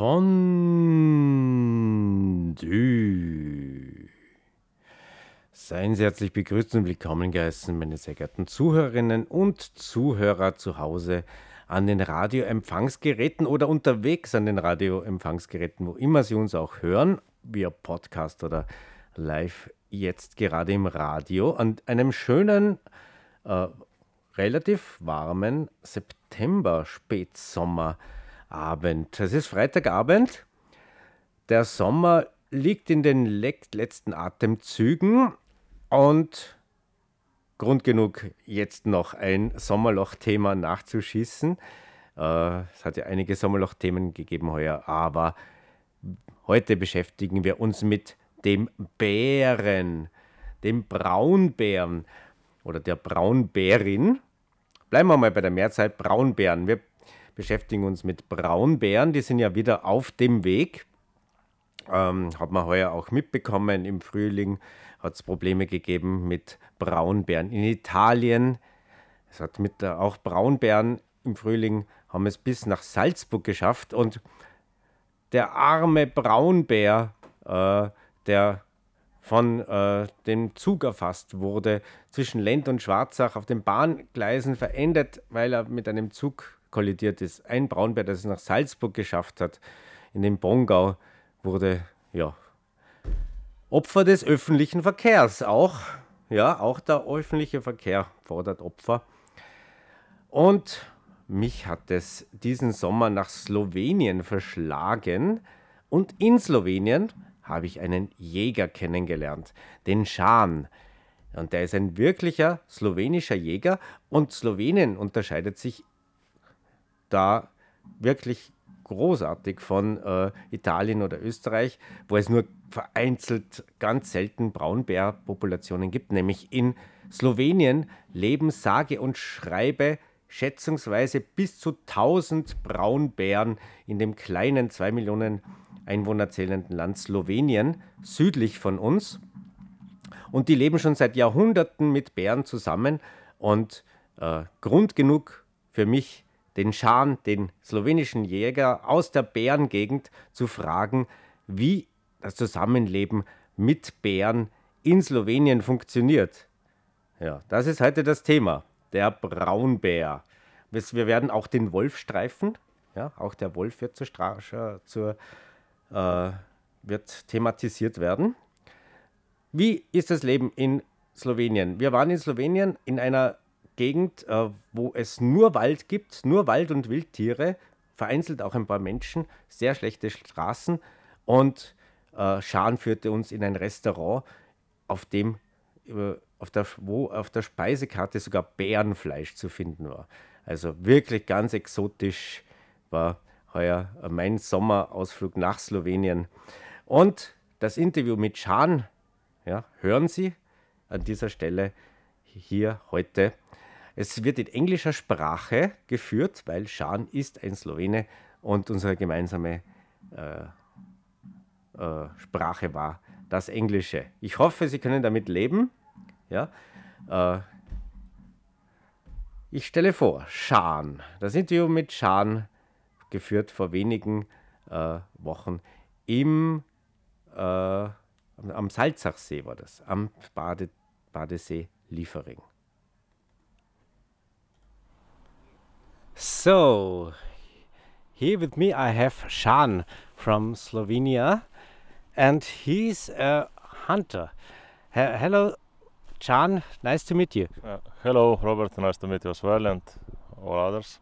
Fondue. Seien Sie herzlich begrüßt und willkommen geheißen, meine sehr geehrten Zuhörerinnen und Zuhörer zu Hause an den Radioempfangsgeräten oder unterwegs an den Radioempfangsgeräten, wo immer Sie uns auch hören, via Podcast oder live jetzt gerade im Radio, an einem schönen, äh, relativ warmen September-Spätsommerabend. Es ist Freitagabend. Der Sommer liegt in den letzten Atemzügen und Grund genug, jetzt noch ein Sommerloch-Thema nachzuschießen. Äh, es hat ja einige Sommerloch-Themen gegeben heuer, aber heute beschäftigen wir uns mit dem Bären, dem Braunbären oder der Braunbärin. Bleiben wir mal bei der Mehrzahl Braunbären. Wir beschäftigen uns mit Braunbären, die sind ja wieder auf dem Weg. Ähm, hat man heuer auch mitbekommen im Frühling hat es Probleme gegeben mit Braunbären. In Italien, es hat mit auch Braunbären im Frühling, haben es bis nach Salzburg geschafft und der arme Braunbär, äh, der von äh, dem Zug erfasst wurde, zwischen Lent und Schwarzach auf den Bahngleisen verendet, weil er mit einem Zug kollidiert ist. Ein Braunbär, das es nach Salzburg geschafft hat, in den Bongau, wurde ja Opfer des öffentlichen Verkehrs. Auch, ja, auch der öffentliche Verkehr fordert Opfer. Und mich hat es diesen Sommer nach Slowenien verschlagen. Und in Slowenien habe ich einen Jäger kennengelernt, den Schan. Und der ist ein wirklicher slowenischer Jäger. Und Slowenien unterscheidet sich da wirklich großartig von äh, Italien oder Österreich, wo es nur vereinzelt ganz selten Braunbärpopulationen gibt, nämlich in Slowenien leben sage und schreibe schätzungsweise bis zu 1000 Braunbären in dem kleinen 2 Millionen Einwohner zählenden Land Slowenien südlich von uns. Und die leben schon seit Jahrhunderten mit Bären zusammen. Und äh, Grund genug für mich, den Schan, den slowenischen Jäger aus der Bärengegend, zu fragen, wie das Zusammenleben mit Bären in Slowenien funktioniert. Ja, das ist heute das Thema, der Braunbär. Wir werden auch den Wolf streifen. Ja, auch der Wolf wird, zur, zur, äh, wird thematisiert werden. Wie ist das Leben in Slowenien? Wir waren in Slowenien in einer Gegend, äh, wo es nur Wald gibt, nur Wald und Wildtiere, vereinzelt auch ein paar Menschen, sehr schlechte Straßen und äh, Schan führte uns in ein Restaurant, auf dem äh, auf der, wo auf der Speisekarte sogar Bärenfleisch zu finden war. Also wirklich ganz exotisch war heuer mein Sommerausflug nach Slowenien. Und das Interview mit Schan, ja, hören Sie an dieser Stelle hier heute. Es wird in englischer Sprache geführt, weil Schan ist ein Slowene und unsere gemeinsame äh, äh, Sprache war das Englische. Ich hoffe, Sie können damit leben. Ja? Äh, ich stelle vor, Schan. Das Interview mit Schan, geführt vor wenigen äh, Wochen im, äh, am Salzachsee war das, am Bade, Badesee Liefering. So, here with me I have Žan from Slovenia, and he's a hunter. He hello, Žan. Nice to meet you. Uh, hello, Robert. Nice to meet you as well, and all others.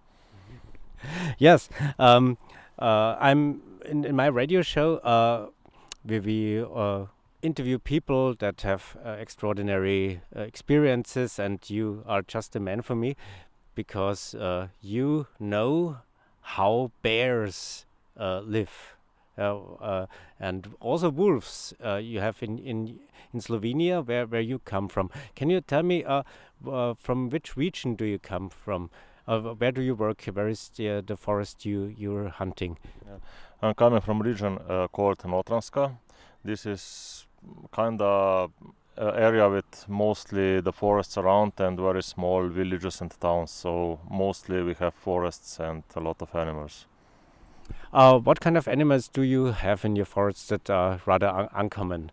yes, um, uh, I'm in, in, my radio show. Uh, we, we uh, interview people that have uh, extraordinary uh, experiences, and you are just the man for me because uh, you know how bears uh, live. Uh, and also wolves uh, you have in, in in Slovenia where, where you come from. Can you tell me uh, from which region do you come from? where do you work? Where is the, the forest you you're hunting? Yeah. I'm coming from a region called Notranska. This is kind of uh, area with mostly the forests around and very small villages and towns. So mostly we have forests and a lot of animals. Uh, what kind of animals do you have in your forests that are rather un uncommon?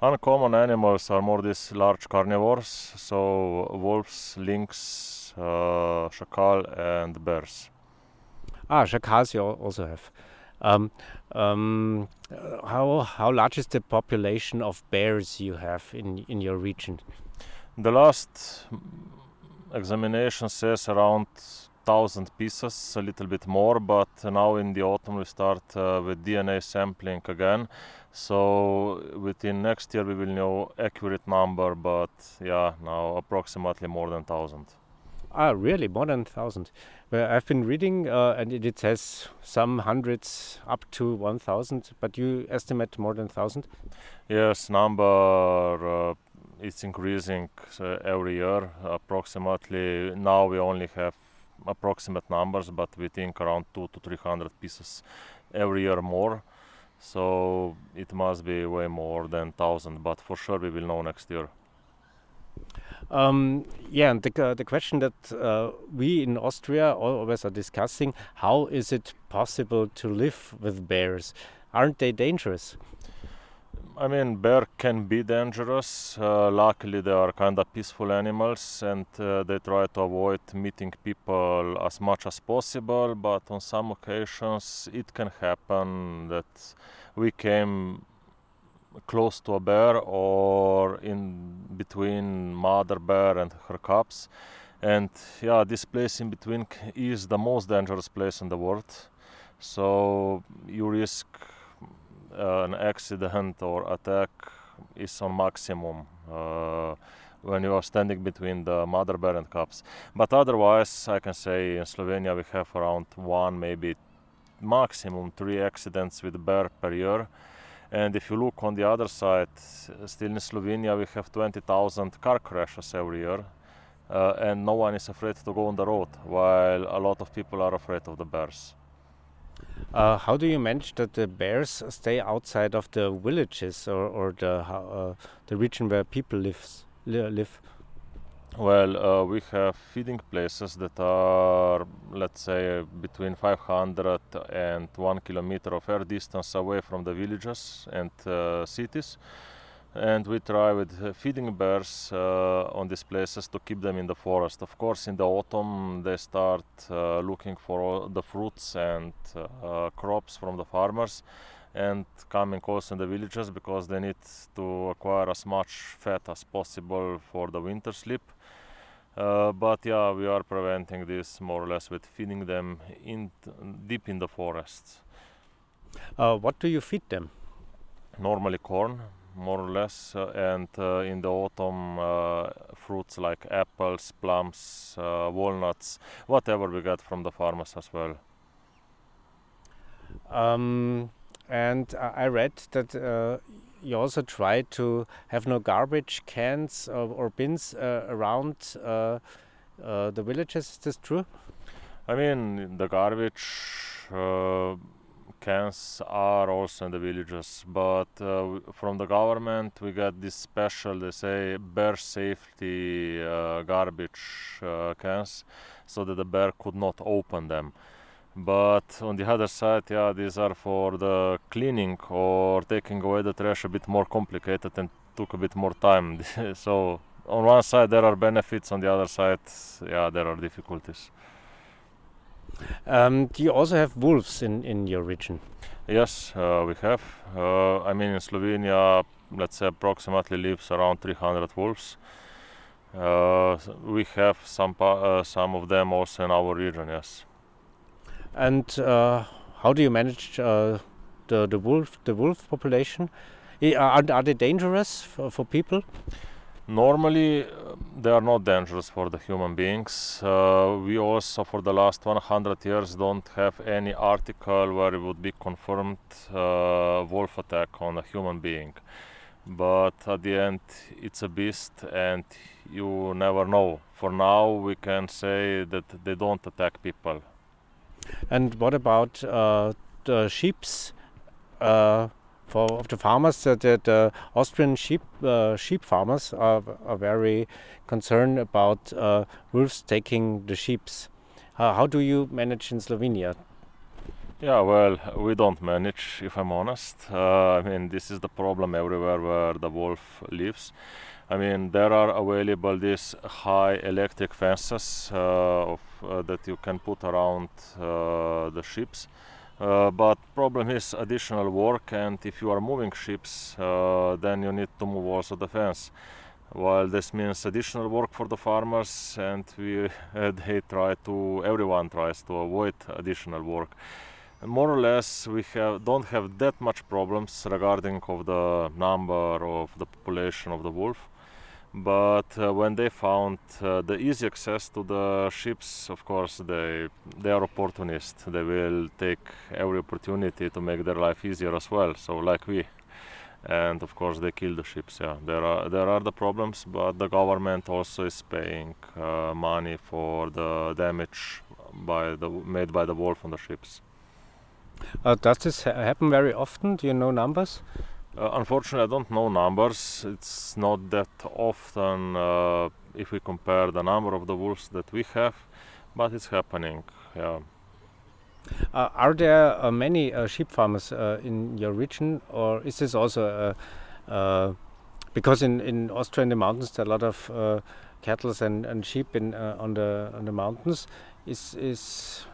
Uncommon animals are more these large carnivores, so wolves, lynx, uh, chacal, and bears. Ah, chacals you also have. Um, um, how how large is the population of bears you have in in your region? The last examination says around thousand pieces, a little bit more, but now in the autumn we start uh, with DNA sampling again. So within next year we will know accurate number, but yeah, now approximately more than thousand. Ah, really, more than thousand. Well, I've been reading, uh, and it, it, says some hundreds up to one thousand, but you estimate more than thousand. Yes, number uh, is increasing uh, every year. Approximately now we only have approximate numbers, but we think around two to three hundred pieces every year more. So it must be way more than thousand, but for sure we will know next year. Um, yeah, and the, uh, the question that uh, we in Austria always are discussing how is it possible to live with bears? Aren't they dangerous? I mean, bear can be dangerous. Uh, luckily, they are kind of peaceful animals, and uh, they try to avoid meeting people as much as possible. But on some occasions, it can happen that we came close to a bear or in between mother bear and her cubs. And yeah, this place in between is the most dangerous place in the world. So you risk uh, an accident or attack is on maximum uh, when you are standing between the mother bear and cubs. But otherwise, I can say in Slovenia we have around one, maybe maximum three accidents with bear per year. And if you look on the other side, still in Slovenia we have 20,000 car crashes every year. Uh, and no one is afraid to go on the road, while a lot of people are afraid of the bears. Uh, how do you manage that the bears stay outside of the villages or, or the uh, the region where people lives, li live? Well, uh, we have feeding places that are, let's say, between 500 and one kilometer of air distance away from the villages and uh, cities and we try with uh, feeding bears uh, on these places to keep them in the forest. Of course, in the autumn they start uh, looking for the fruits and uh, crops from the farmers and coming also in the villages because they need to acquire as much fat as possible for the winter sleep. Uh, but yeah, we are preventing this more or less with feeding them in deep in the forests. Uh, what do you feed them? Normally corn, more or less uh, and uh, in the autumn uh, fruits like apples plums walnuts whatever we get from the farmers as well um, and I read that uh, you also try to have no garbage cans or, or bins uh, around uh, the villages. Is this true? I mean, the garbage cans are also in the villages but uh, from the government we got this special they say bear safety uh, garbage uh, cans so that the bear could not open them but on the other side yeah these are for the cleaning or taking away the trash a bit more complicated and took a bit more time so on one side there are benefits on the other side yeah there are difficulties um, do you also have wolves in, in your region? Yes, uh, we have. Uh, I mean, in Slovenia, let's say approximately lives around 300 wolves. Uh, we have some uh, some of them also in our region. Yes. And uh, how do you manage uh, the the wolf the wolf population? Are, are they dangerous for, for people? Normally, uh, they are not dangerous for the human beings. Uh, we also, for the last 100 years, don't have any article where it would be confirmed uh, wolf attack on a human being. But at the end, it's a beast, and you never know. For now, we can say that they don't attack people. And what about uh, the sheep's? Uh, for the farmers uh, the, Austrian sheep uh, sheep farmers are, are very concerned about uh, wolves taking the sheep. how do you manage in Slovenia? Yeah, well, we don't manage, if I'm honest. I mean, this is the problem everywhere where the wolf lives. I mean, there are available these high electric fences of, that you can put around uh, the ships. Uh, but problem is additional work, and if you are moving ships, uh, then you need to move also the fence. While this means additional work for the farmers, and we they try to everyone tries to avoid additional work more or less we have don't have that much problems regarding of the number of the population of the wolf but uh, when they found uh, the easy access to the ships of course they they are opportunists they will take every opportunity to make their life easier as well so like we and of course they kill the ships yeah there are there are the problems but the government also is paying uh, money for the damage by the made by the wolf on the ships uh, does this ha happen very often? Do you know numbers? Uh, unfortunately, I don't know numbers. It's not that often uh, if we compare the number of the wolves that we have, but it's happening. Yeah. Uh, are there uh, many uh, sheep farmers in your region, or is this also because in, in Austria in the mountains there are a lot of cattle and, and sheep in on the on the mountains? Is is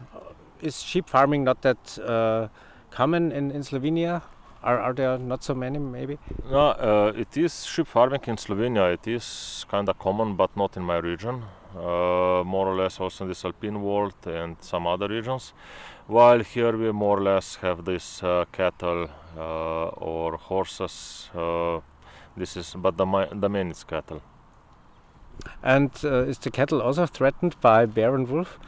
is sheep farming not that uh, common in, in Slovenia? Are, are there not so many, maybe? No, uh, it is sheep farming in Slovenia. It is kind of common, but not in my region. Uh, more or less also in this alpine world and some other regions. While here we more or less have this uh, cattle uh, or horses. Uh, this is, but the, the main is cattle. And is the cattle also threatened by bear and wolf?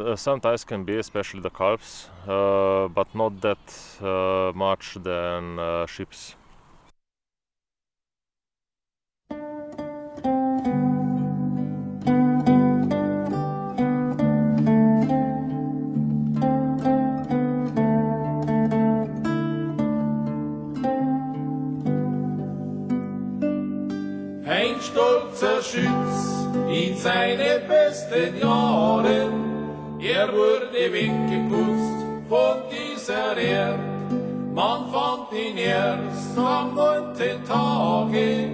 Uh, sometimes can be, especially the calves, uh, but not that uh, much than uh, sheep's. Ein stolzer Schütz in seine besten Jahren er wurde weggeputzt von dieser Erde. Man fand ihn erst am neunten Tage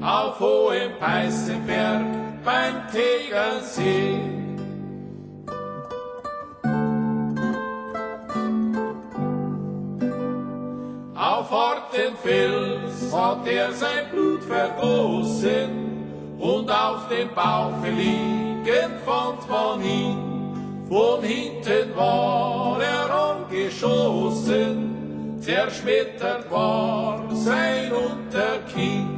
auf hohem Peißenberg beim Tegernsee. Auf harten Fels hat er sein Blut vergossen und auf dem Bauch liegen fand man ihn von hinten war er angeschossen, zerschmettert war sein Unterkinn.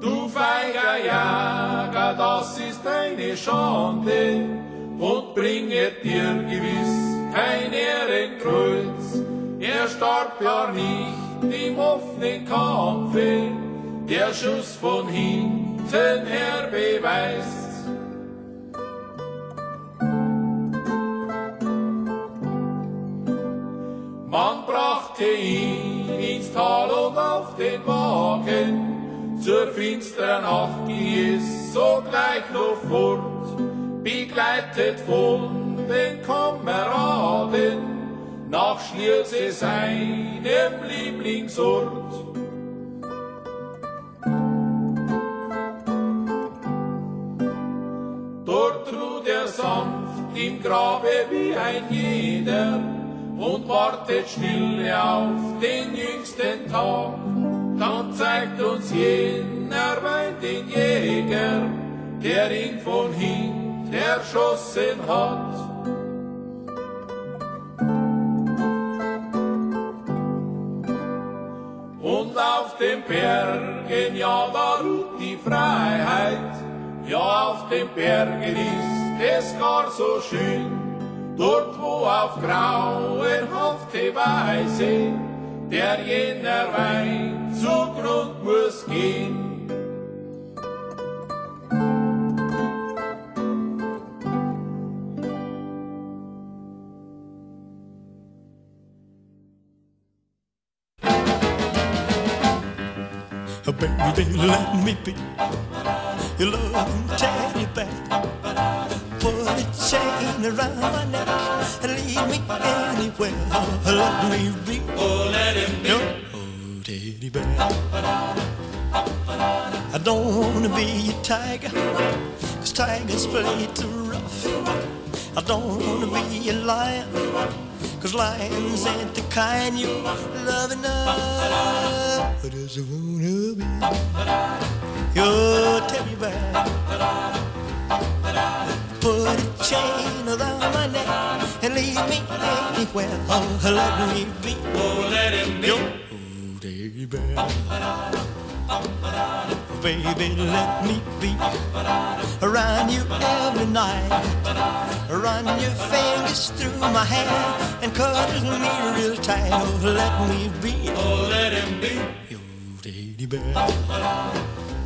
Du feiger Jäger, das ist eine Schande und bringet dir gewiss kein Ehrenkreuz. Er starb ja nicht im offenen Kampfe, der Schuss von hinten her beweist. Man brachte ihn ins Tal und auf den Wagen, zur finsteren Nacht ging es sogleich noch fort, begleitet von den Kameraden nach Schlierse seinem Lieblingsort. Im Grabe wie ein jeder und wartet stille auf den jüngsten Tag. Dann zeigt uns jener Wein den Jäger, der ihn von hinten erschossen hat. Und auf den Bergen, ja, da ruht die Freiheit, ja, auf den Bergen ist es gar so schön, dort wo auf grauenhafte Weise der jener Wein zugrund muss gehen. Baby, let me be your loving teddy bear. Put a chain around my neck and lead me anywhere. Let me be. Oh, let him be. Oh, teddy bear. I don't wanna be a tiger, cause tigers play too rough. I don't wanna be a lion, cause lions ain't the kind you love enough. I just wanna be your teddy bear. Put a chain around my neck and leave me anywhere. Oh, let me be Oh, let him be. your oh, teddy bear. Baby, let me be around you every night. Run your fingers through my hair and cuddle me real tight. Oh, let me be Oh, let him be. your teddy bear.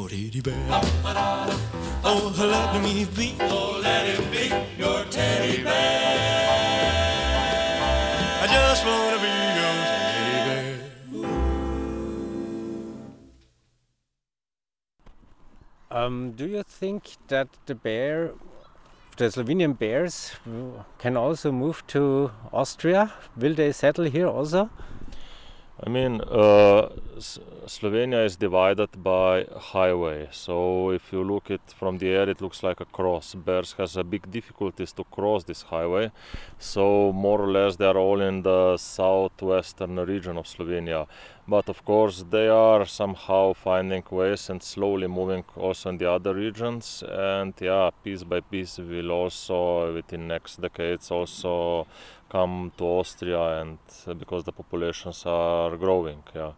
Oh, teddy bear. Oh, let me be. Oh, let him be your teddy bear. I just wanna be your teddy bear. Um, do you think that the bear, the Slovenian bears, can also move to Austria? Will they settle here also? I mean, uh, S- Slovenia is divided by highway. So if you look it from the air, it looks like a cross. Bears has a big difficulties to cross this highway. So more or less they are all in the southwestern region of Slovenia. But of course they are somehow finding ways and slowly moving also in the other regions. And yeah, piece by piece will also within next decades also come to Austria and uh, because the populations are growing. Yeah.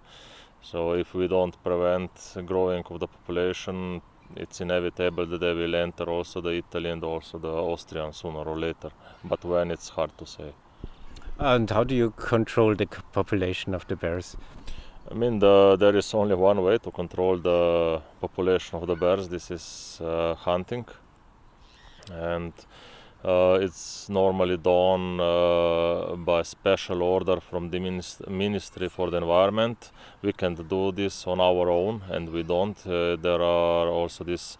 So if we don't prevent growing of the population, it's inevitable that they will enter also the Italy and also the Austrian sooner or later. But when it's hard to say. And how do you control the population of the bears? I mean, the, there is only one way to control the population of the bears. This is uh, hunting, and uh, it's normally done uh, by special order from the minis- Ministry for the Environment. We can do this on our own, and we don't. Uh, there are also these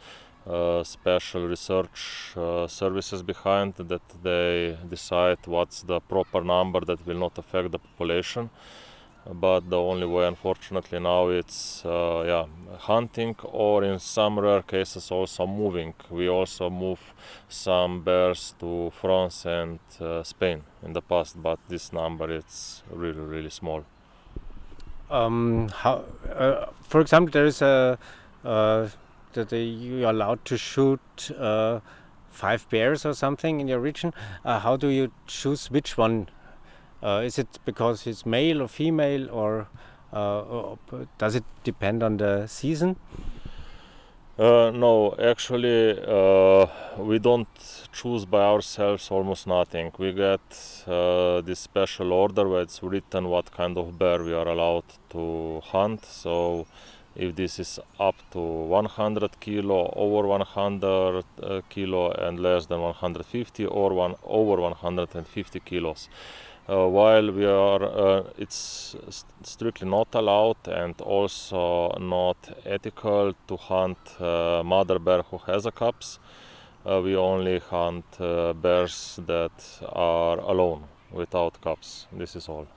uh, special research uh, services behind that they decide what's the proper number that will not affect the population but the only way unfortunately now it's uh, yeah hunting or in some rare cases also moving we also move some bears to france and uh, spain in the past but this number is really really small Um, how, uh, for example, there is a uh, that you are allowed to shoot uh, five bears or something in your region. Uh, how do you choose which one? Uh, is it because it's male or female, or, uh, or does it depend on the season? Uh, no, actually, uh, we don't choose by ourselves almost nothing. We get uh, this special order where it's written what kind of bear we are allowed to hunt. So, if this is up to 100 kilo, over 100 uh, kilo, and less than 150, or one over 150 kilos. Uh, while we are, uh, it's st- strictly not allowed and also not ethical to hunt uh, mother bear who has a cubs. Uh, we only hunt uh, bears that are alone without cubs. This is all.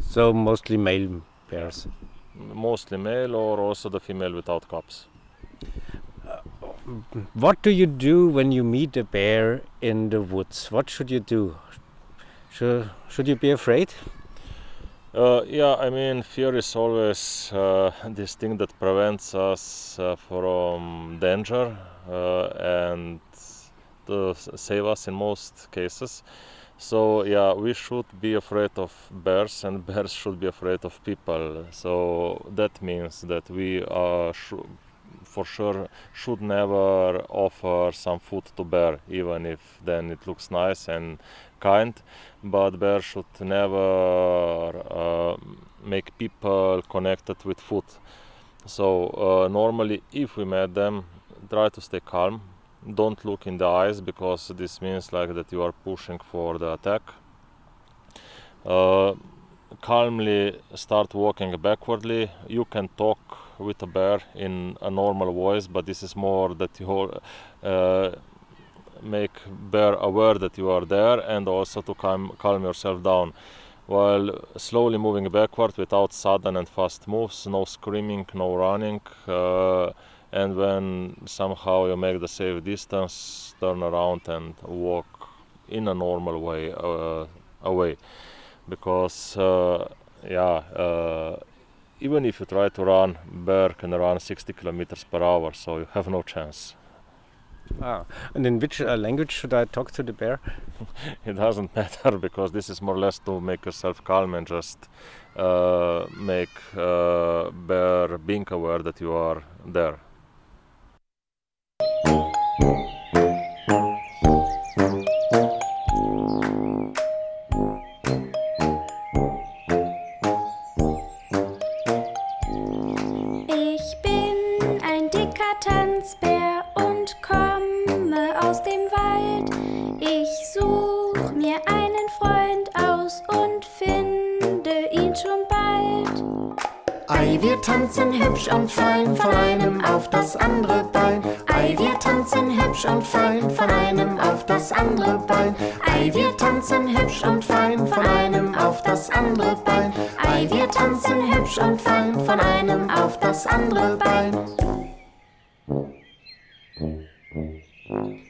So mostly male bears. Mostly male or also the female without cubs. What do you do when you meet a bear in the woods? What should you do? Should, should you be afraid? Uh, yeah, I mean, fear is always uh, this thing that prevents us uh, from danger uh, and to save us in most cases. So, yeah, we should be afraid of bears, and bears should be afraid of people. So, that means that we sh- for sure should never offer some food to bear, even if then it looks nice and kind. But bear should never uh, make people connected with food. So uh, normally, if we met them, try to stay calm. Don't look in the eyes because this means like that you are pushing for the attack. Uh, calmly start walking backwardly. You can talk with a bear in a normal voice, but this is more that you uh, make bear aware that you are there and also to calm, calm yourself down. While slowly moving backward without sudden and fast moves, no screaming, no running. Uh, and when somehow you make the safe distance, turn around and walk in a normal way uh, away because uh, yeah uh, even if you try to run bear can run 60 kilometers per hour so you have no chance Ah, and in which uh, language should I talk to the bear? it doesn't matter because this is more or less to make yourself calm and just uh, make uh, bear being aware that you are there. Tanzen hübsch und fein von einem auf das andere Bein. Ei, wir tanzen hübsch und fein von einem auf das andere Bein. Ei, wir tanzen hübsch und fein von einem auf das andere Bein. Ei, wir tanzen hübsch und fein von einem auf das andere Bein.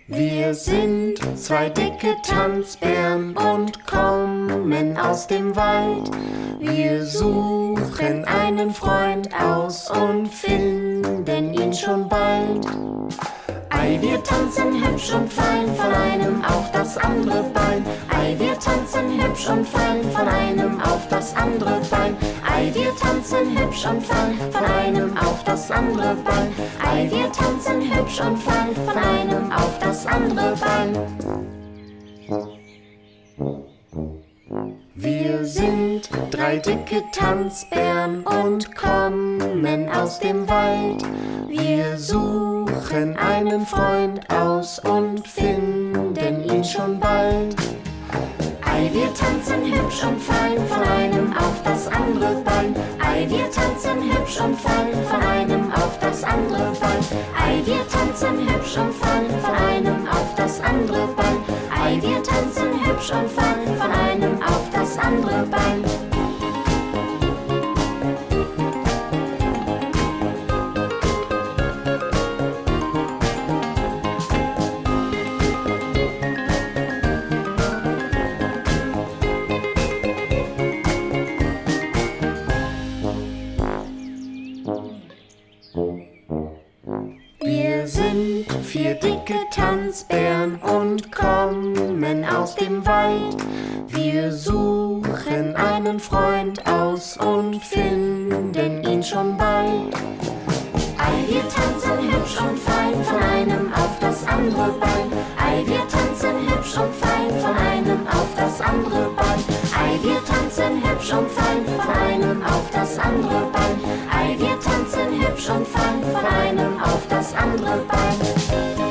Wir sind zwei dicke Tanzbären und kommen aus dem Wald. Wir suchen einen Freund aus und finden ihn schon bald. Ei, wir tanzen hübsch und fein von einem auf das andere Bein. Ei, wir tanzen hübsch und fein von einem auf das andere Bein. Ei, wir tanzen hübsch und fein von einem auf das andere Bein. Ei, wir tanzen hübsch und fein von einem auf das andere Bein. Wir sind drei dicke Tanzbären und kommen aus dem Wald. Wir suchen einen Freund aus und finden ihn schon bald. Ei, wir tanzen hübsch und fein von einem auf das andere Bein. Ei, wir tanzen hübsch und fein von einem auf das andere Bein. Ei, wir tanzen hübsch und fein von einem auf das andere Bein. Ei, wir tanzen hübsch und fein von einem auf das andere Bein. Vier dicke Tanzbären und kommen aus dem Wald. Wir suchen einen Freund aus und finden ihn schon bald. Ei, wir tanzen hübsch und fein von einem auf das andere Bein. Ei, wir tanzen hübsch und fein von einem auf das andere Bein. Ei, wir tanzen hübsch und fein von einem auf das andere Bein. Ei, wir tanzen hübsch und fein von einem auf das andere Bein.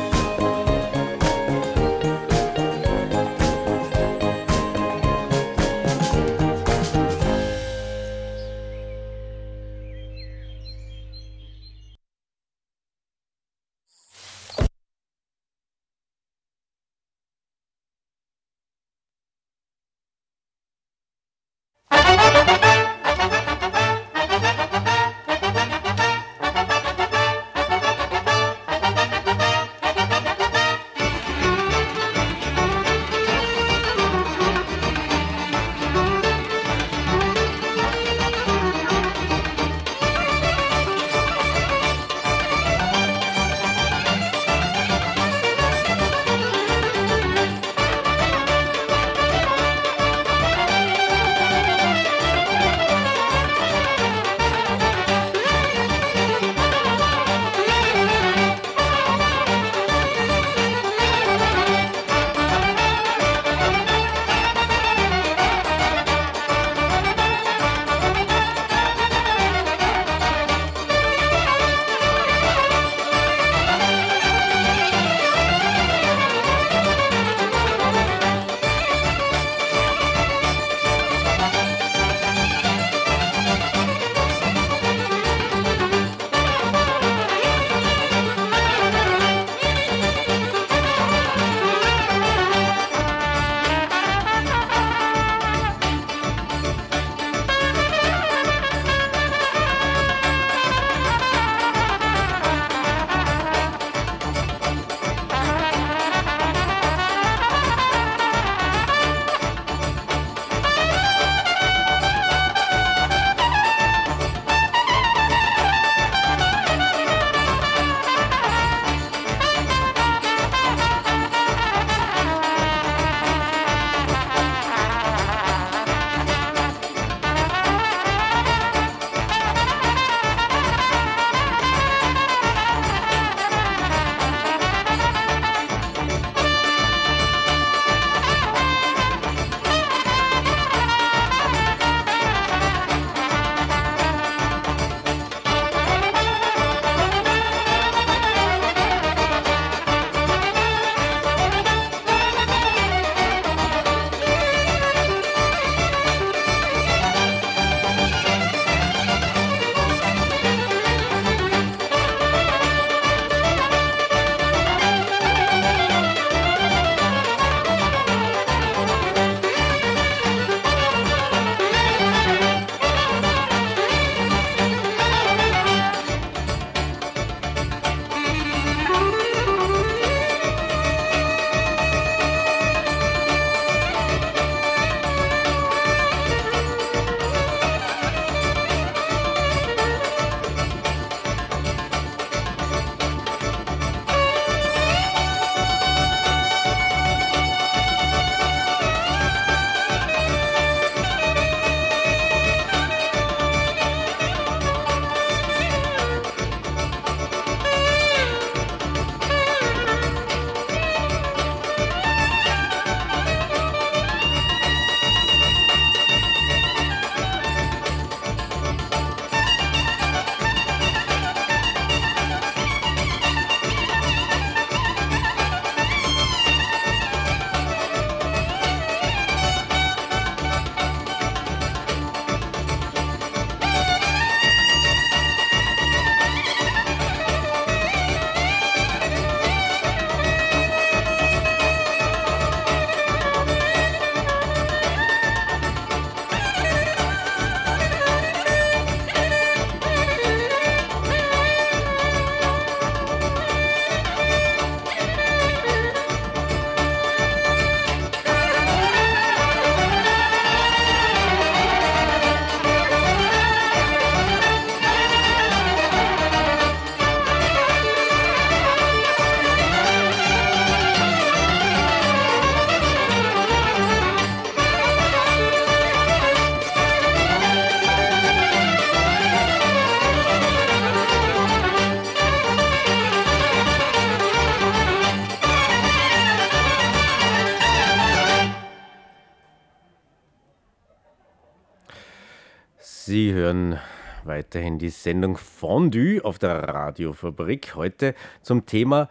Hören weiterhin die Sendung Fondue auf der Radiofabrik. Heute zum Thema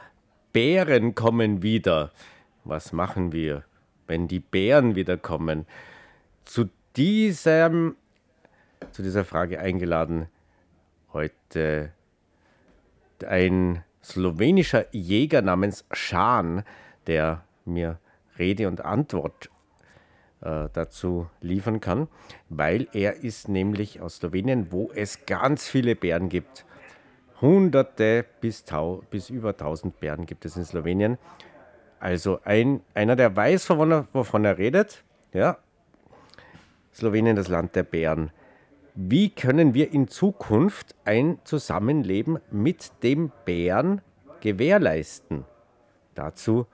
Bären kommen wieder. Was machen wir, wenn die Bären wiederkommen? Zu diesem, zu dieser Frage eingeladen heute ein slowenischer Jäger namens Schan, der mir Rede und Antwort dazu liefern kann, weil er ist nämlich aus Slowenien, wo es ganz viele Bären gibt. Hunderte bis, bis über 1000 Bären gibt es in Slowenien. Also ein, einer, der weiß, wovon er, wovon er redet. Ja. Slowenien, das Land der Bären. Wie können wir in Zukunft ein Zusammenleben mit dem Bären gewährleisten? Dazu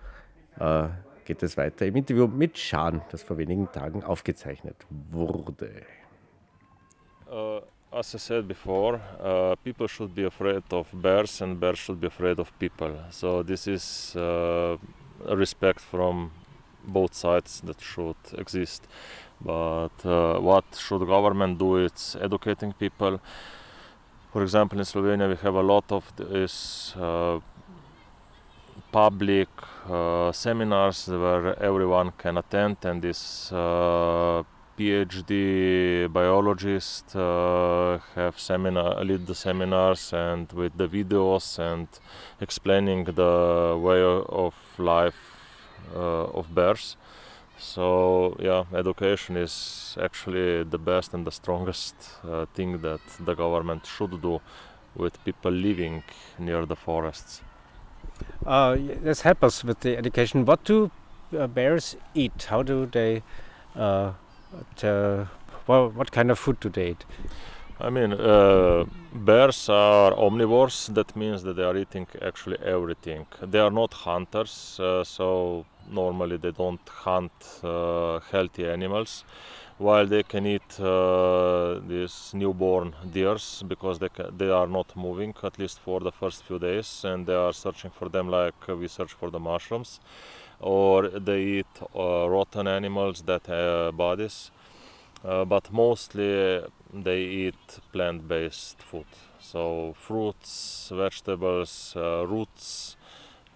äh, geht es weiter im Interview mit Schan, das vor wenigen Tagen aufgezeichnet wurde. Uh, as I said before, uh, people should be afraid of bears and bears should be afraid of people. So this is uh, respect from both sides that should exist. But uh, what should government do? It's educating people. For example, in Slovenia, we have a lot of this uh, public uh, seminars where everyone can attend, and this uh, PhD biologists uh, have seminar lead the seminars and with the videos and explaining the way of life uh, of bears. So yeah, education is actually the best and the strongest uh, thing that the government should do with people living near the forests. Uh, let's help us with the education. What do uh, bears eat? How do they? Uh, to, well, what kind of food do they eat? I mean, uh, bears are omnivores. That means that they are eating actually everything. They are not hunters, uh, so normally they don't hunt uh, healthy animals while they can eat uh, these newborn deers because they, ca- they are not moving at least for the first few days and they are searching for them like we search for the mushrooms. Or they eat uh, rotten animals that have bodies. Uh, but mostly they eat plant-based food. So fruits vegetables uh, roots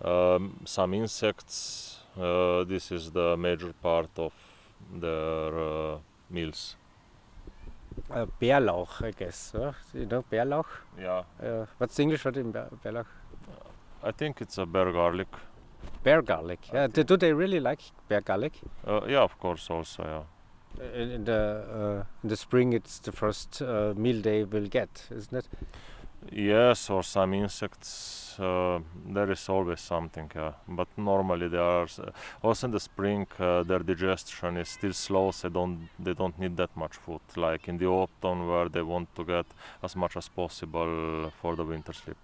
um, some insects uh, this is the major part of their uh, meals. Uh, Bärlauch, I guess. You know, Bärlauch? Yeah, Uh, what's the English word in Bär- Bärlauch? I think it's a bear garlic. Bear garlic. Yeah. Do, do they really like bear garlic? Uh, yeah, of course, also, yeah. In, in the uh, in the spring, it's the first uh, meal they will get, isn't it? Yes, or some insects. Uh, there is always something. But normally they are s- also in the spring. Uh, their digestion is still slow, so they don't they don't need that much food. Like in the autumn, where they want to get as much as possible for the winter sleep.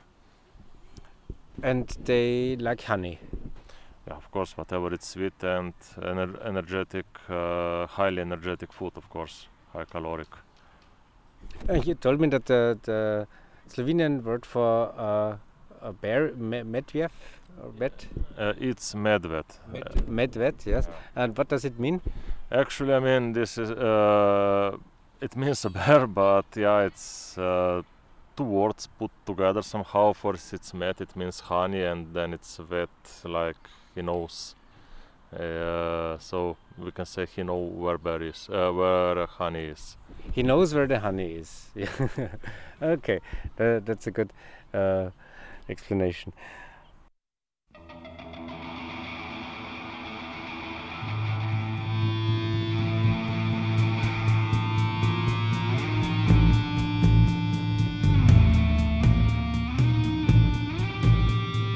And they like honey. Yeah, of course, whatever it's sweet and ener- energetic, uh, highly energetic food, of course, high caloric. Uh, you told me that the, the Slovenian word for uh, a bear, me, or med, Uh, it's medved. med, medved, yes. And what does it mean? Actually, I mean, this is uh, it means a bear, but yeah, it's uh, two words put together somehow. First, it's met, it means honey, and then it's vet, like he knows. Uh, so we can say he know where bear is, uh, where honey is. He knows where the honey is. Okay, tha- that's a good uh, explanation.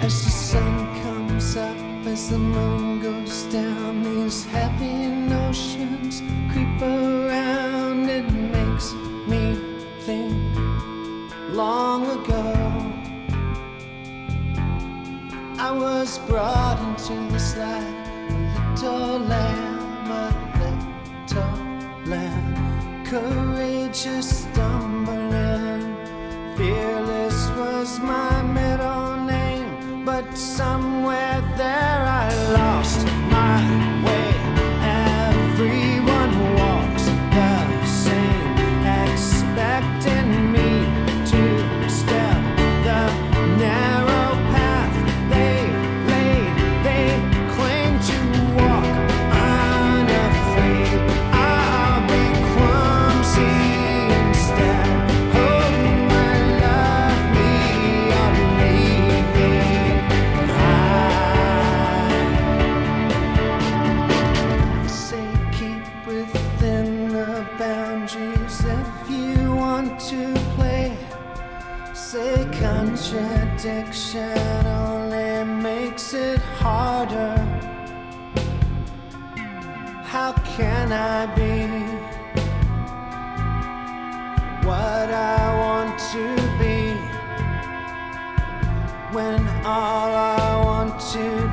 As the sun comes up, as the moon goes down, these happy notions creep around. Long ago. I was brought into this life, a little lamb, a little lamb, courageous, stumbling. Fearless was my middle name, but somewhere can I be? What I want to be. When all I want to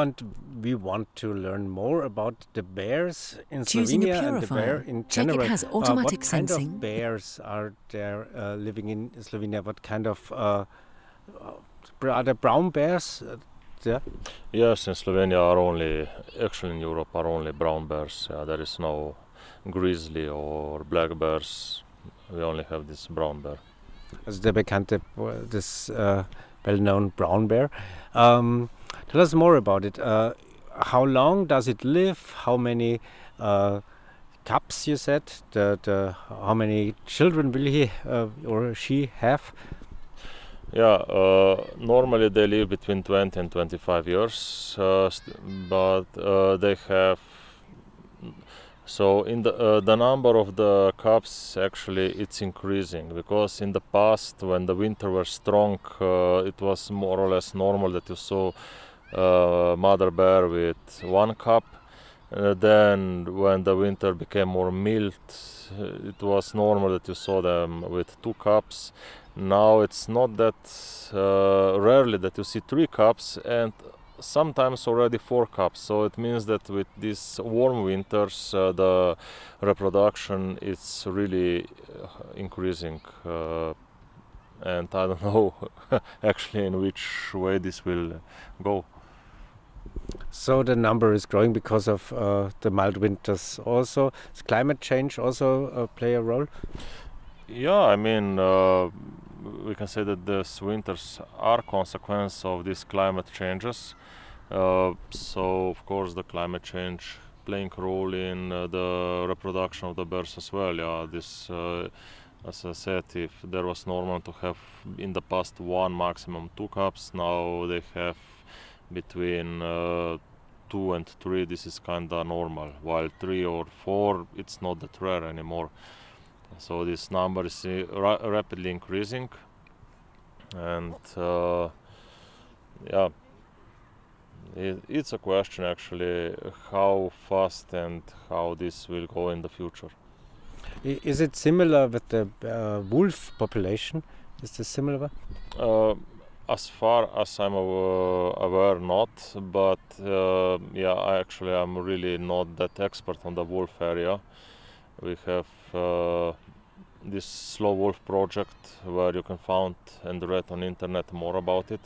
And we want to learn more about the bears in Choosing Slovenia and the bear purifier. in Check it general. has Uh, automatic what kind sensing. of bears are there uh, living in Slovenia? What kind of uh, uh, are there brown bears? There? Yes, in Slovenia are only, actually in Europe are only brown bears. Yeah, there is no grizzly or black bears. We only have this brown bear. Also der bekannte, this uh, well-known brown bear. Um, tell us more about it. Uh, how long does it live? How many uh, cubs you said? How many children will he uh, or she have? Yeah, uh, normally they live between 20 and 25 years, uh, but uh, they have. So in the uh, the number of the cubs actually it's increasing because in the past when the winter was strong, uh, it was more or less normal that you saw uh, mother bear with one cub. Uh, then when the winter became more mild, uh, it was normal that you saw them with two cubs now it's not that uh, rarely that you see three cups and sometimes already four cups so it means that with these warm winters uh, the reproduction is really uh, increasing uh, and i don't know actually in which way this will go So the number is growing because of uh, the mild winters. Also, does climate change also uh, play a role? Yeah, I mean, uh, we can say that these winters are consequence of these climate changes. Uh, so, of course, the climate change playing role in uh, the reproduction of the birds as well. Yeah, this, uh, as I said, if there was normal to have in the past one maximum two cubs, now they have between uh, two and three, this is kind of normal. While three or four, it's not that rare anymore. So this number is ra- rapidly increasing, and uh, yeah, it, it's a question actually how fast and how this will go in the future. Is it similar with the uh, wolf population? Is this similar? Uh, as far as I'm aw- aware, not. But uh, yeah, I actually am really not that expert on the wolf area. We have uh, this SloWolf project where you can find and read on internet more about it.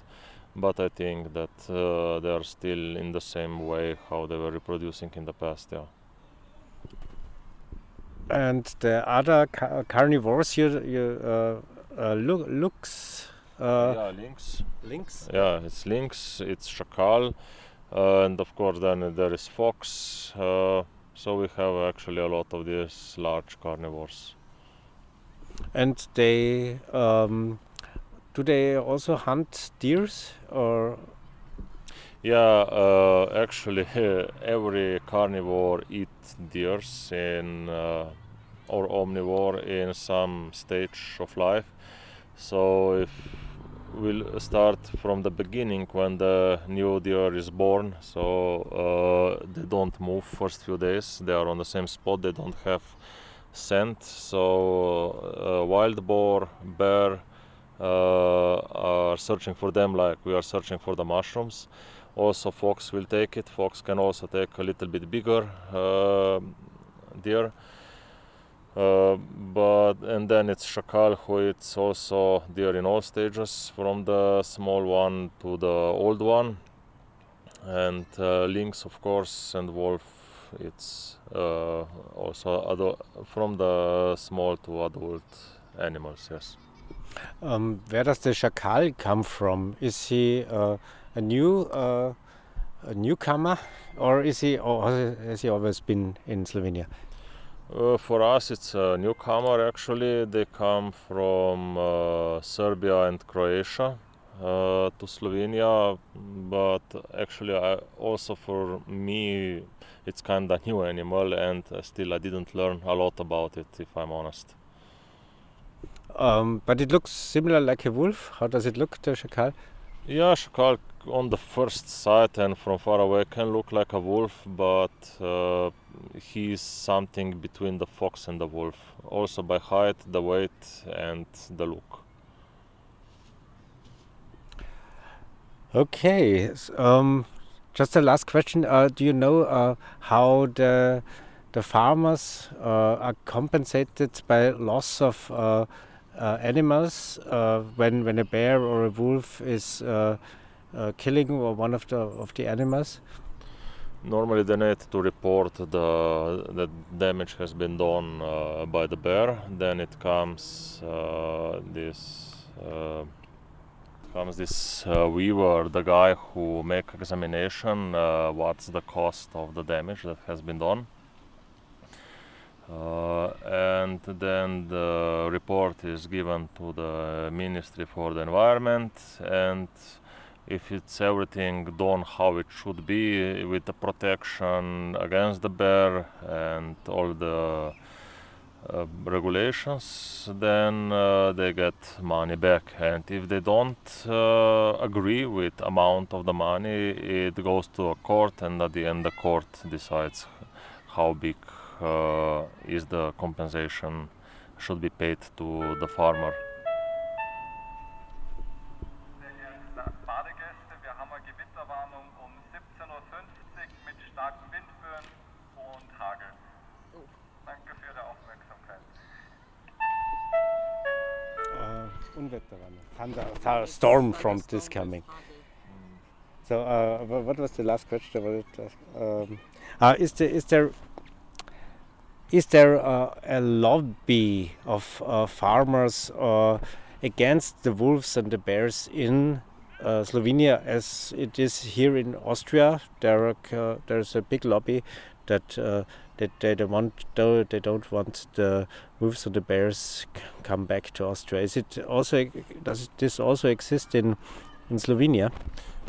But I think that uh, they are still in the same way how they were reproducing in the past. Yeah. And the other ca- carnivores, you, you uh, uh, look, looks uh, yeah, lynx. lynx. Yeah, it's lynx, it's chacal, and of course then there is fox. So we have actually a lot of these large carnivores. And they um, do they also hunt deers or Yeah, uh, actually every carnivore eats deers in uh, or omnivore in some stage of life. So if we'll start from the beginning when the new deer is born, so uh, they don't move first few days. They are on the same spot. They don't have scent. So uh, wild boar, bear uh, are searching for them like we are searching for the mushrooms also fox will take it fox can also take a little bit bigger uh, deer uh, but and then it's chacal who it's also deer in all stages from the small one to the old one and uh, lynx of course and wolf it's uh, also adu- from the small to adult animals yes um, where does the chacal come from? Is he uh, a new uh, a newcomer or is he or has he always been in Slovenia? Uh, for us, it's a newcomer actually. They come from uh, Serbia and Croatia uh, to Slovenia, but actually, I, also for me, it's kind of new animal, and still I didn't learn a lot about it, if I'm honest. Um, but it looks similar like a wolf. How does it look, the chacal? Yeah, Shakal on the first sight and from far away can look like a wolf, but uh, he's something between the fox and the wolf. Also by height, the weight, and the look. Okay. Um, just a last question. Uh, do you know uh, how the the farmers uh, are compensated by loss of uh, uh, animals when when a bear or a wolf is killing one of the of the animals? Normally, they need to report the the damage has been done uh, by the bear. Then it comes uh, this uh, comes this uh, weaver, the guy who make examination. Uh, what's the cost of the damage that has been done? Uh, and then the report is given to the Ministry for the Environment and if it's everything done how it should be with the protection against the bear and all the uh, regulations then uh, they get money back. And if they don't uh, agree with amount of the money it goes to a court and at the end the court decides how big uh, is the compensation should be paid to the farmer Unwetterwarnung. Thunder, th- storm front is coming. So, uh, what was the last question? Um, uh, is there is there is there uh, a lobby of uh, farmers uh, against the wolves and the bears in uh, Slovenia as it is here in Austria? There are, there's a big lobby that that they don't want they don't want the wolves and the bears come back to Austria. Is it also does this also exist in in Slovenia?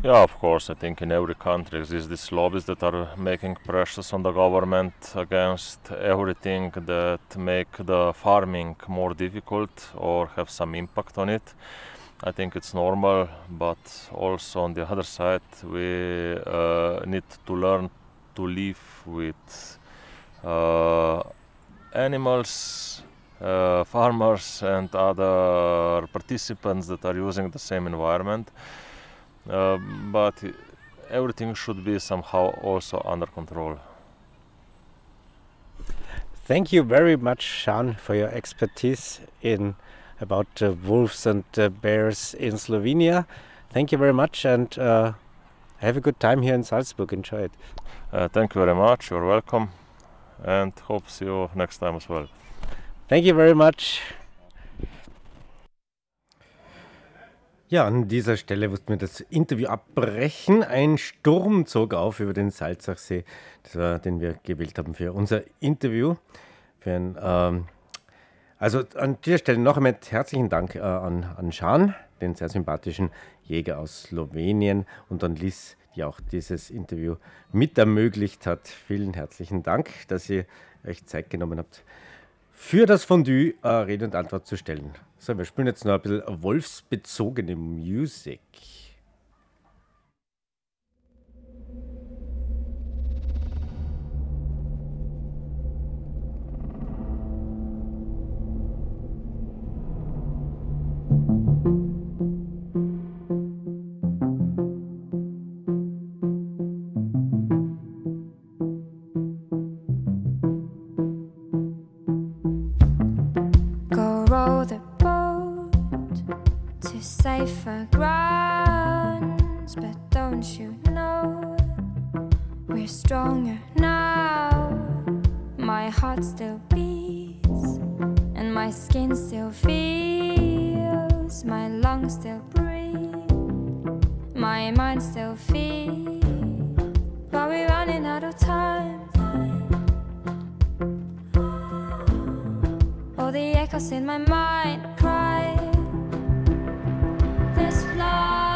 Yeah, of course. I think in every country exists these lobbies that are making pressures on the government against everything that make the farming more difficult or have some impact on it. I think it's normal, but also on the other side, we uh, need to learn to live with animals, uh, farmers, and other participants that are using the same environment. Uh, but everything should be somehow also under control. Thank you very much, Žan, for your expertise in about uh, wolves and uh, bears in Slovenia. Thank you very much and uh, have a good time here in Salzburg. Enjoy it. Uh, thank you very much. You're welcome and hope see you next time as well. Thank you very much. Ja, an dieser Stelle mussten wir das Interview abbrechen. Ein Sturm zog auf über den Salzachsee, das war, den wir gewählt haben für unser Interview. Für ein, ähm, also an dieser Stelle noch einmal herzlichen Dank äh, an, an Schan, den sehr sympathischen Jäger aus Slowenien und an Liz, die auch dieses Interview mit ermöglicht hat. Vielen herzlichen Dank, dass ihr euch Zeit genommen habt, für das Fondue äh, Rede und Antwort zu stellen. So, wir spielen jetzt noch ein bisschen wolfsbezogene Musik. But don't you know we're stronger now? My heart still beats, and my skin still feels, my lungs still breathe, my mind still feels, but we're running out of time. All the echoes in my mind There's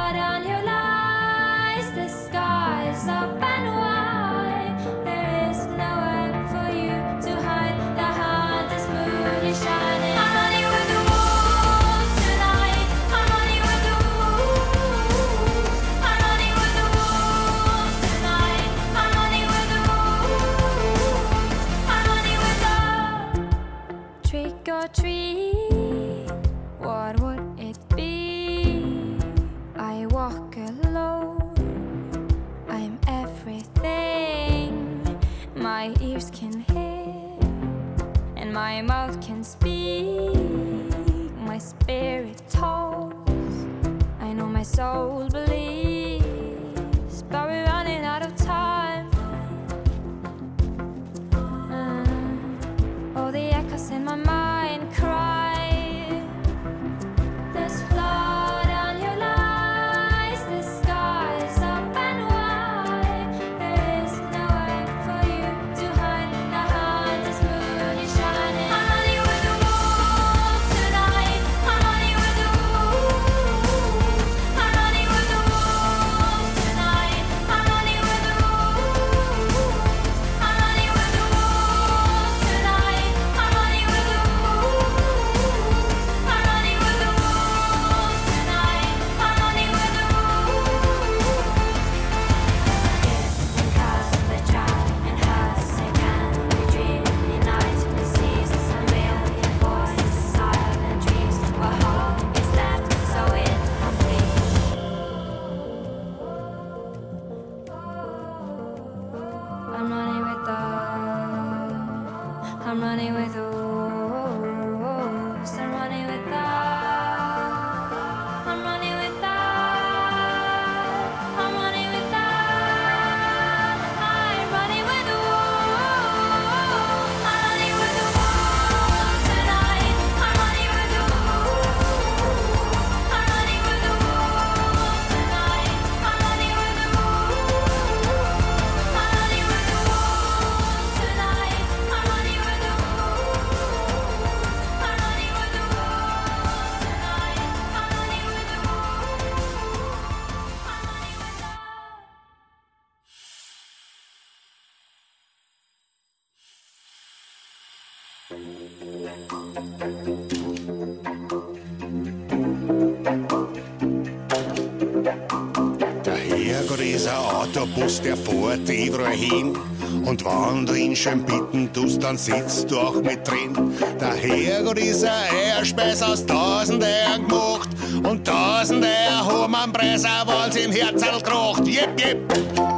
Autobus, der fährt überall hin. Und wenn du ihn schön bitten tust, dann sitzt du auch mit drin. Der Herrgott ist ein Eierspeis aus tausend Eiern gemacht. Und tausend Eier haben am Preis, auch wenn's im Herzl kracht. Jep, jep.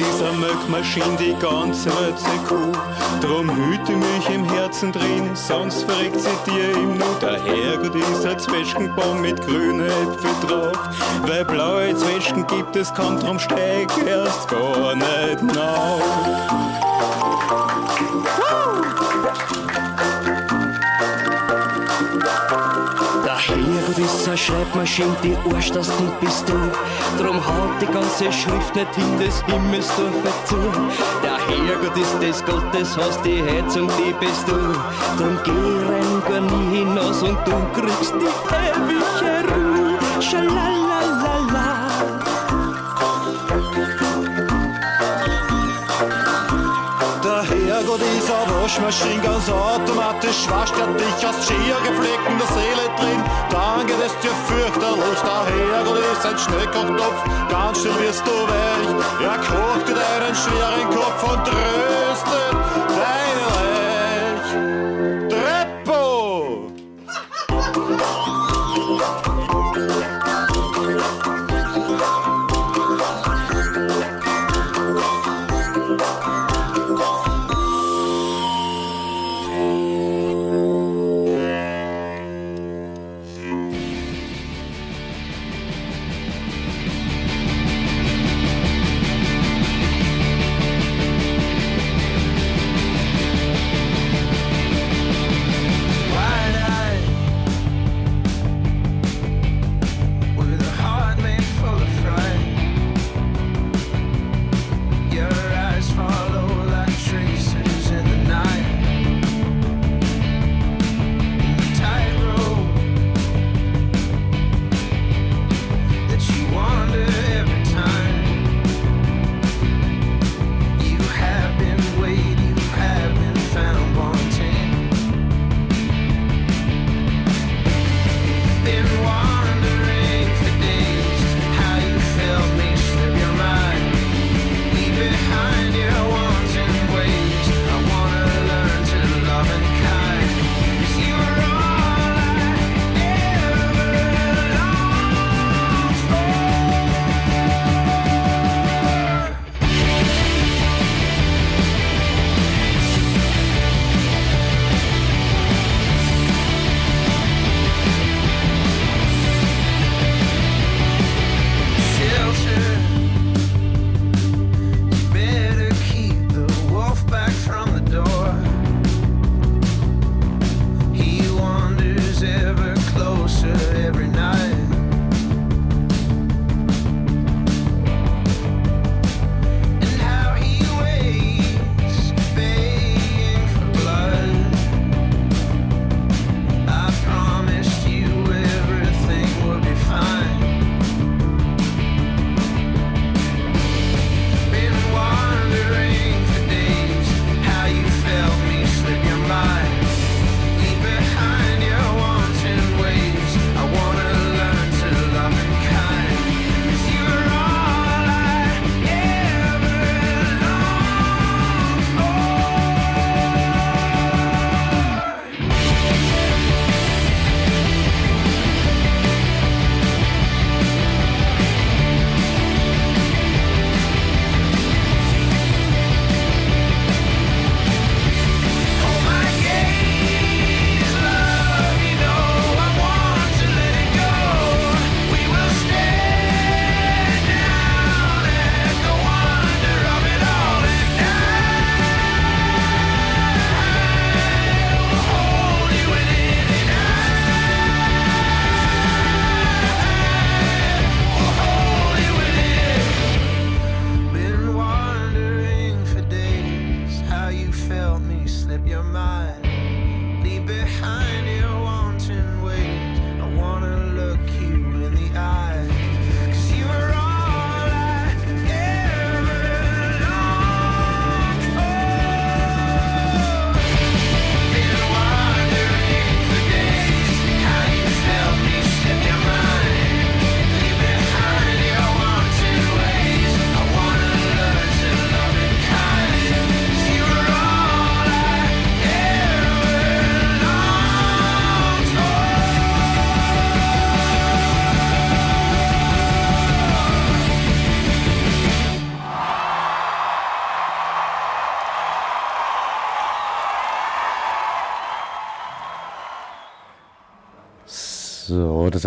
Ist eine Melkmaschine, die ganze Rötze Kuh. Drum hüte mich im Herzen drin, sonst verreckt sie dir im Nu. Der Herrgott ist ein Zwetschgenbaum mit grünen Äpfel drauf. Weil blaue Zwetschgen gibt es kaum, drum steig erst gar nicht nach. Eine Schreibmaschine, die Arschtasten bist du. Drum haut die ganze Schrift nicht hin des Himmels durch zu. Der Herrgott ist des Gottes Haus, die Heizung, die bist du. Drum geh rein, gar nie hinaus und du kriegst die ewige Ruhe. Schalalalala. Ist eine Waschmaschine, ganz automatisch wascht er dich aus schier gepflegten der Seele drin. Dann geht es dir fürchterlich. Der Herrgott ist ein Schnellkochtopf, ganz schnell wirst du weich. Er kocht dir deinen schweren Kopf und tröstet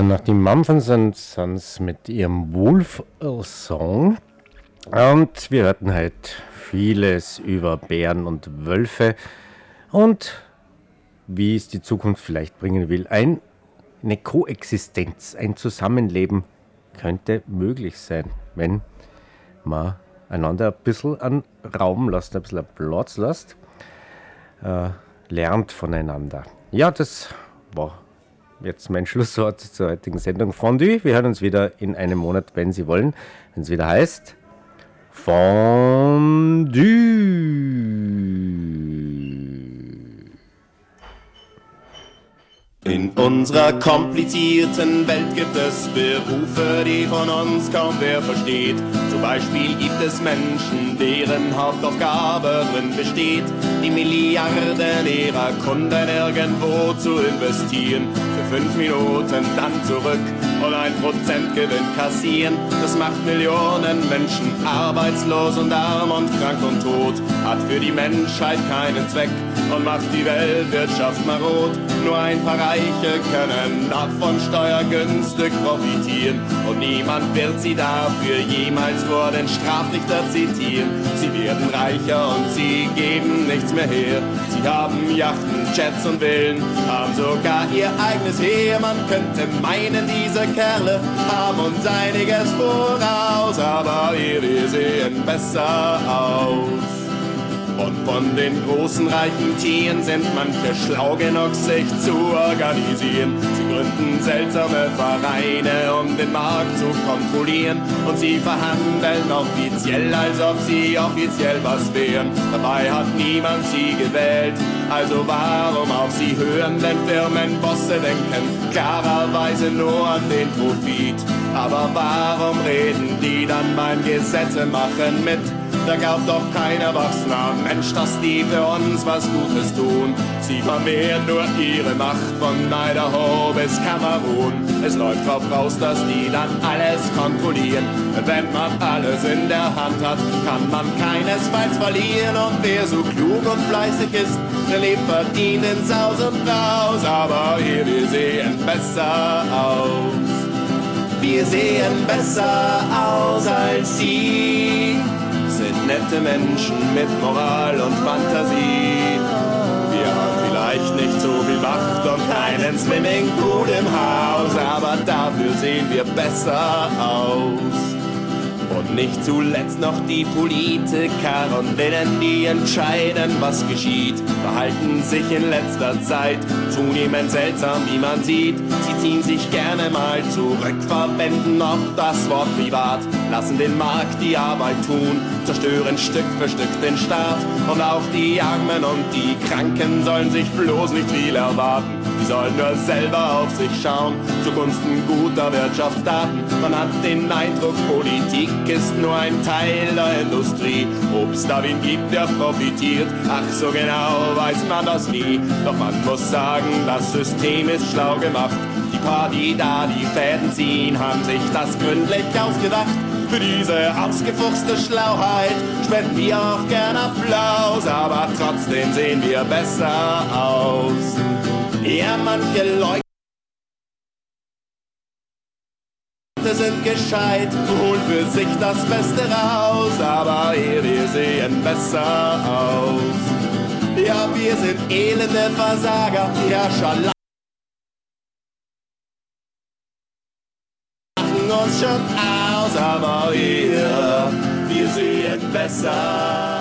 So, das sind noch die Mumford and Sons mit ihrem Wolf-Song. Und wir hörten halt vieles über Bären und Wölfe und wie es die Zukunft vielleicht bringen will. Ein, eine Koexistenz, ein Zusammenleben könnte möglich sein, wenn man einander ein bisschen an Raum lässt, ein bisschen Platz lässt, äh, lernt voneinander. Ja, das war jetzt mein Schlusswort zur heutigen Sendung Fondue. Wir hören uns wieder in einem Monat, wenn Sie wollen, wenn es wieder heißt Fondue. In unserer komplizierten Welt gibt es Berufe, die von uns kaum wer versteht. Zum Beispiel gibt es Menschen, deren Hauptaufgabe drin besteht, die Milliarden ihrer Kunden irgendwo zu investieren. Für fünf Minuten dann zurück und ein Prozent Gewinn kassieren. Das macht Millionen Menschen arbeitslos und arm und krank und tot. Hat für die Menschheit keinen Zweck und macht die Weltwirtschaft marot. Nur ein paar Reiche können davon steuergünstig profitieren und niemand wird sie dafür jemals vor den Strafrichter zitieren. Sie werden reicher und sie geben nichts mehr her. Sie haben Yachten, Jets und Villen, haben sogar ihr eigenes Heer. Man könnte meinen, diese Kerle haben uns einiges voraus, aber wir sehen besser aus. Und von den großen reichen Tieren sind manche schlau genug, sich zu organisieren. Sie gründen seltsame Vereine, um den Markt zu kontrollieren. Und sie verhandeln offiziell, als ob sie offiziell was wären. Dabei hat niemand sie gewählt, also warum auf sie hören? Denn Firmenbosse denken klarerweise nur an den Profit. Aber warum reden die dann beim Gesetze machen mit? Da glaubt doch kein erwachsener Mensch, dass die für uns was Gutes tun. Sie vermehren nur ihre Macht von Idaho bis Kamerun. Es läuft drauf raus, dass die dann alles kontrollieren. Wenn man alles in der Hand hat, kann man keinesfalls verlieren. Und wer so klug und fleißig ist, der lebt verdient in Saus und Braus. Aber hier, wir sehen besser aus. Wir sehen besser aus als sie nette Menschen mit Moral und Fantasie. Wir haben vielleicht nicht so viel Macht und keinen Swimmingpool im Haus, aber dafür sehen wir besser aus. Und nicht zuletzt noch die Politiker und denen, die entscheiden, was geschieht, verhalten sich in letzter Zeit zunehmend seltsam, wie man sieht. Sie ziehen sich gerne mal zurück, verwenden oft das Wort privat, lassen den Markt die Arbeit tun, zerstören Stück für Stück den Staat. Und auch die Armen und die Kranken sollen sich bloß nicht viel erwarten. Sollen nur selber auf sich schauen, zugunsten guter Wirtschaftsdaten. Man hat den Eindruck, Politik ist nur ein Teil der Industrie. Ob es da wen gibt, der profitiert, ach so genau weiß man das nie. Doch man muss sagen, das System ist schlau gemacht. Die paar, die da die Fäden ziehen, haben sich das gründlich ausgedacht. Für diese ausgefuchste Schlauheit spenden wir auch gern Applaus, aber trotzdem sehen wir besser aus. Ja, manche Leute sind gescheit, holen für sich das Beste raus, aber hier, wir sehen besser aus. Ja, wir sind elende Versager, Herrscher lachen uns schon aus, aber wir, wir sehen besser